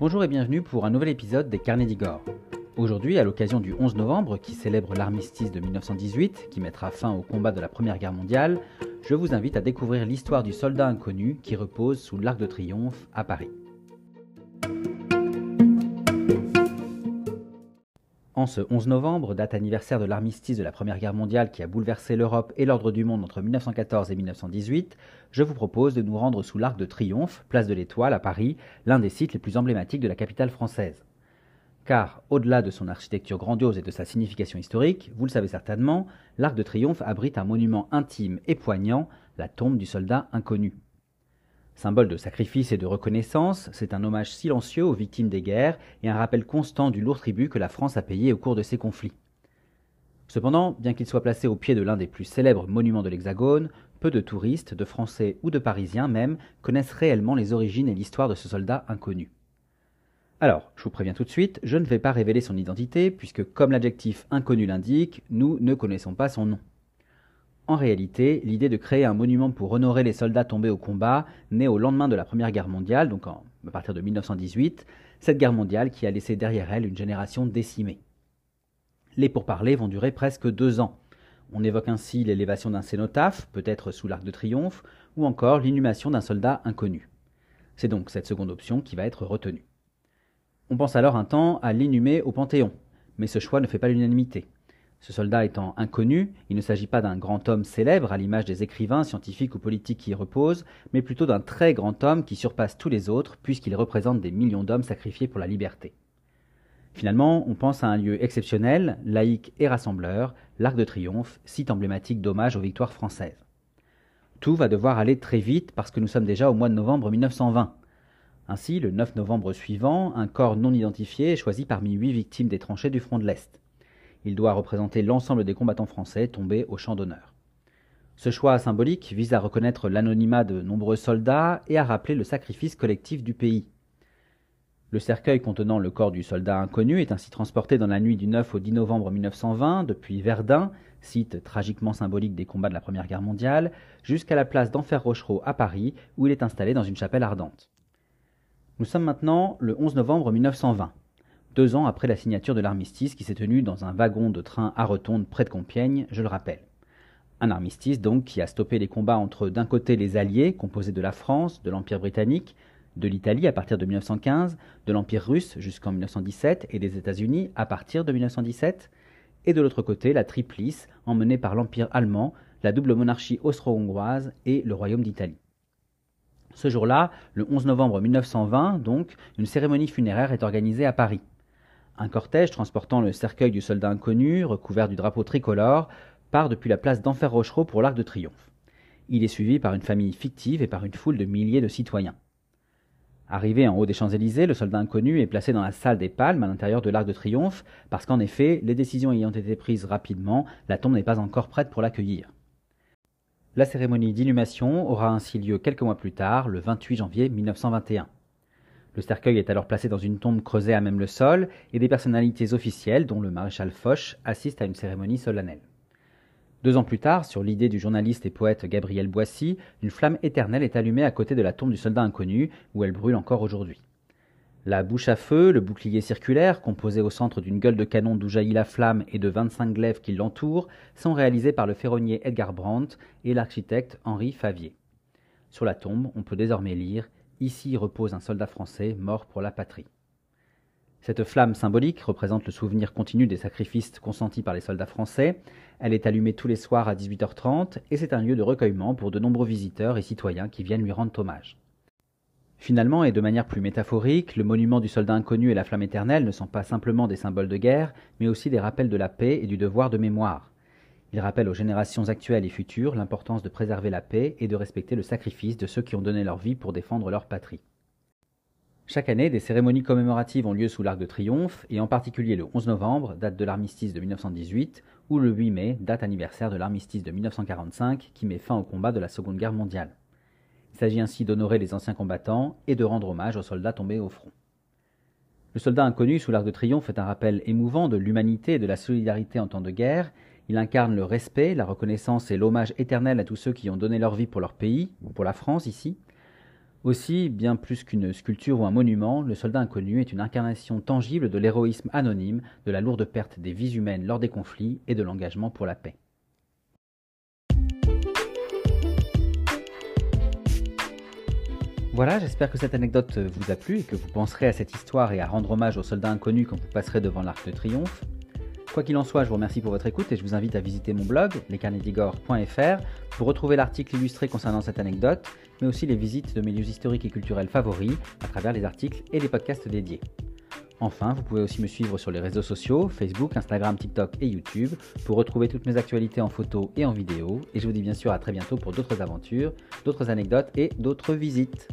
Bonjour et bienvenue pour un nouvel épisode des Carnets d'Igor. Aujourd'hui, à l'occasion du 11 novembre qui célèbre l'armistice de 1918, qui mettra fin au combat de la Première Guerre mondiale, je vous invite à découvrir l'histoire du soldat inconnu qui repose sous l'Arc de Triomphe à Paris. En ce 11 novembre, date anniversaire de l'armistice de la Première Guerre mondiale qui a bouleversé l'Europe et l'ordre du monde entre 1914 et 1918, je vous propose de nous rendre sous l'Arc de Triomphe, place de l'Étoile à Paris, l'un des sites les plus emblématiques de la capitale française. Car, au-delà de son architecture grandiose et de sa signification historique, vous le savez certainement, l'Arc de Triomphe abrite un monument intime et poignant, la tombe du soldat inconnu. Symbole de sacrifice et de reconnaissance, c'est un hommage silencieux aux victimes des guerres et un rappel constant du lourd tribut que la France a payé au cours de ces conflits. Cependant, bien qu'il soit placé au pied de l'un des plus célèbres monuments de l'Hexagone, peu de touristes, de Français ou de Parisiens même, connaissent réellement les origines et l'histoire de ce soldat inconnu. Alors, je vous préviens tout de suite, je ne vais pas révéler son identité, puisque comme l'adjectif inconnu l'indique, nous ne connaissons pas son nom. En réalité, l'idée de créer un monument pour honorer les soldats tombés au combat naît au lendemain de la Première Guerre mondiale, donc à partir de 1918, cette guerre mondiale qui a laissé derrière elle une génération décimée. Les pourparlers vont durer presque deux ans. On évoque ainsi l'élévation d'un cénotaphe, peut-être sous l'arc de triomphe, ou encore l'inhumation d'un soldat inconnu. C'est donc cette seconde option qui va être retenue. On pense alors un temps à l'inhumer au Panthéon, mais ce choix ne fait pas l'unanimité. Ce soldat étant inconnu, il ne s'agit pas d'un grand homme célèbre à l'image des écrivains, scientifiques ou politiques qui y reposent, mais plutôt d'un très grand homme qui surpasse tous les autres puisqu'il représente des millions d'hommes sacrifiés pour la liberté. Finalement, on pense à un lieu exceptionnel, laïque et rassembleur, l'Arc de Triomphe, site emblématique d'hommage aux victoires françaises. Tout va devoir aller très vite parce que nous sommes déjà au mois de novembre 1920. Ainsi, le 9 novembre suivant, un corps non identifié est choisi parmi huit victimes des tranchées du front de l'Est. Il doit représenter l'ensemble des combattants français tombés au champ d'honneur. Ce choix symbolique vise à reconnaître l'anonymat de nombreux soldats et à rappeler le sacrifice collectif du pays. Le cercueil contenant le corps du soldat inconnu est ainsi transporté dans la nuit du 9 au 10 novembre 1920 depuis Verdun, site tragiquement symbolique des combats de la Première Guerre mondiale, jusqu'à la place d'Enfer Rochereau à Paris où il est installé dans une chapelle ardente. Nous sommes maintenant le 11 novembre 1920 deux ans après la signature de l'armistice qui s'est tenu dans un wagon de train à Rotonde près de Compiègne, je le rappelle. Un armistice donc qui a stoppé les combats entre d'un côté les Alliés, composés de la France, de l'Empire britannique, de l'Italie à partir de 1915, de l'Empire russe jusqu'en 1917 et des États-Unis à partir de 1917, et de l'autre côté la Triplice emmenée par l'Empire allemand, la double monarchie austro-hongroise et le Royaume d'Italie. Ce jour-là, le 11 novembre 1920, donc, une cérémonie funéraire est organisée à Paris. Un cortège transportant le cercueil du soldat inconnu, recouvert du drapeau tricolore, part depuis la place d'Enfer Rochereau pour l'Arc de Triomphe. Il est suivi par une famille fictive et par une foule de milliers de citoyens. Arrivé en haut des Champs-Élysées, le soldat inconnu est placé dans la salle des Palmes à l'intérieur de l'Arc de Triomphe, parce qu'en effet, les décisions ayant été prises rapidement, la tombe n'est pas encore prête pour l'accueillir. La cérémonie d'inhumation aura ainsi lieu quelques mois plus tard, le 28 janvier 1921. Le cercueil est alors placé dans une tombe creusée à même le sol, et des personnalités officielles, dont le maréchal Foch, assistent à une cérémonie solennelle. Deux ans plus tard, sur l'idée du journaliste et poète Gabriel Boissy, une flamme éternelle est allumée à côté de la tombe du soldat inconnu, où elle brûle encore aujourd'hui. La bouche à feu, le bouclier circulaire, composé au centre d'une gueule de canon d'où jaillit la flamme et de 25 glaives qui l'entourent, sont réalisés par le ferronnier Edgar Brandt et l'architecte Henri Favier. Sur la tombe, on peut désormais lire Ici repose un soldat français mort pour la patrie. Cette flamme symbolique représente le souvenir continu des sacrifices consentis par les soldats français. Elle est allumée tous les soirs à 18h30 et c'est un lieu de recueillement pour de nombreux visiteurs et citoyens qui viennent lui rendre hommage. Finalement, et de manière plus métaphorique, le monument du soldat inconnu et la flamme éternelle ne sont pas simplement des symboles de guerre, mais aussi des rappels de la paix et du devoir de mémoire. Il rappelle aux générations actuelles et futures l'importance de préserver la paix et de respecter le sacrifice de ceux qui ont donné leur vie pour défendre leur patrie. Chaque année, des cérémonies commémoratives ont lieu sous l'Arc de Triomphe, et en particulier le 11 novembre, date de l'armistice de 1918, ou le 8 mai, date anniversaire de l'armistice de 1945, qui met fin au combat de la Seconde Guerre mondiale. Il s'agit ainsi d'honorer les anciens combattants et de rendre hommage aux soldats tombés au front. Le soldat inconnu sous l'Arc de Triomphe est un rappel émouvant de l'humanité et de la solidarité en temps de guerre, il incarne le respect, la reconnaissance et l'hommage éternel à tous ceux qui ont donné leur vie pour leur pays, ou pour la France ici. Aussi, bien plus qu'une sculpture ou un monument, le soldat inconnu est une incarnation tangible de l'héroïsme anonyme, de la lourde perte des vies humaines lors des conflits et de l'engagement pour la paix. Voilà, j'espère que cette anecdote vous a plu et que vous penserez à cette histoire et à rendre hommage aux soldats inconnus quand vous passerez devant l'Arc de Triomphe. Quoi qu'il en soit, je vous remercie pour votre écoute et je vous invite à visiter mon blog, lescarnedigore.fr, pour retrouver l'article illustré concernant cette anecdote, mais aussi les visites de mes lieux historiques et culturels favoris à travers les articles et les podcasts dédiés. Enfin, vous pouvez aussi me suivre sur les réseaux sociaux, Facebook, Instagram, TikTok et YouTube, pour retrouver toutes mes actualités en photo et en vidéo. Et je vous dis bien sûr à très bientôt pour d'autres aventures, d'autres anecdotes et d'autres visites.